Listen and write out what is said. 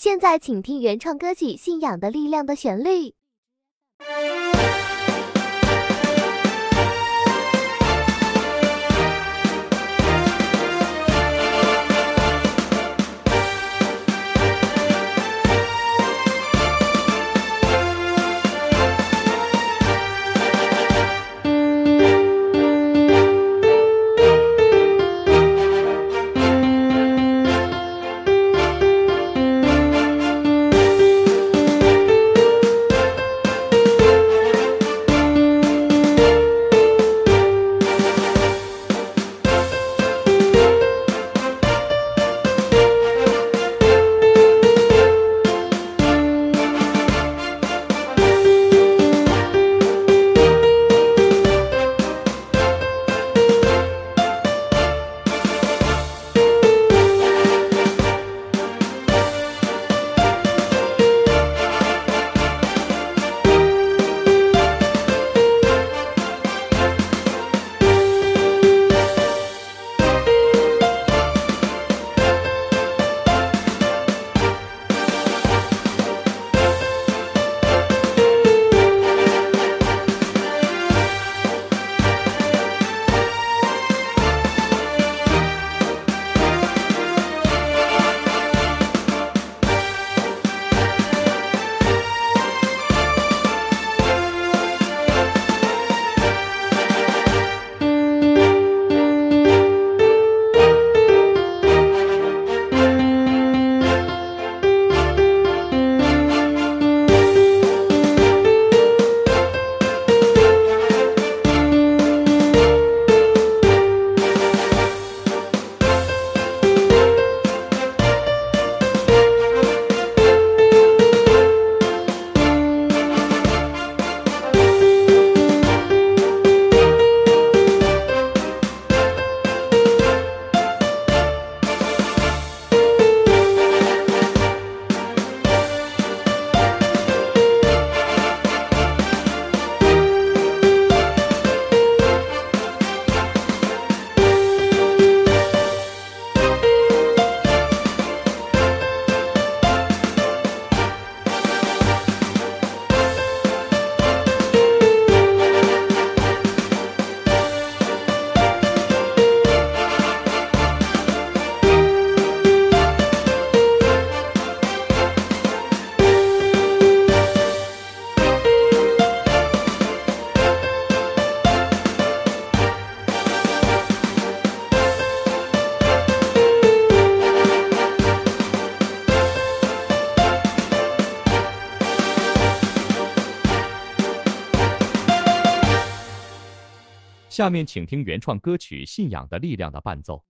现在请听原创歌曲《信仰的力量》的旋律。下面请听原创歌曲《信仰的力量》的伴奏。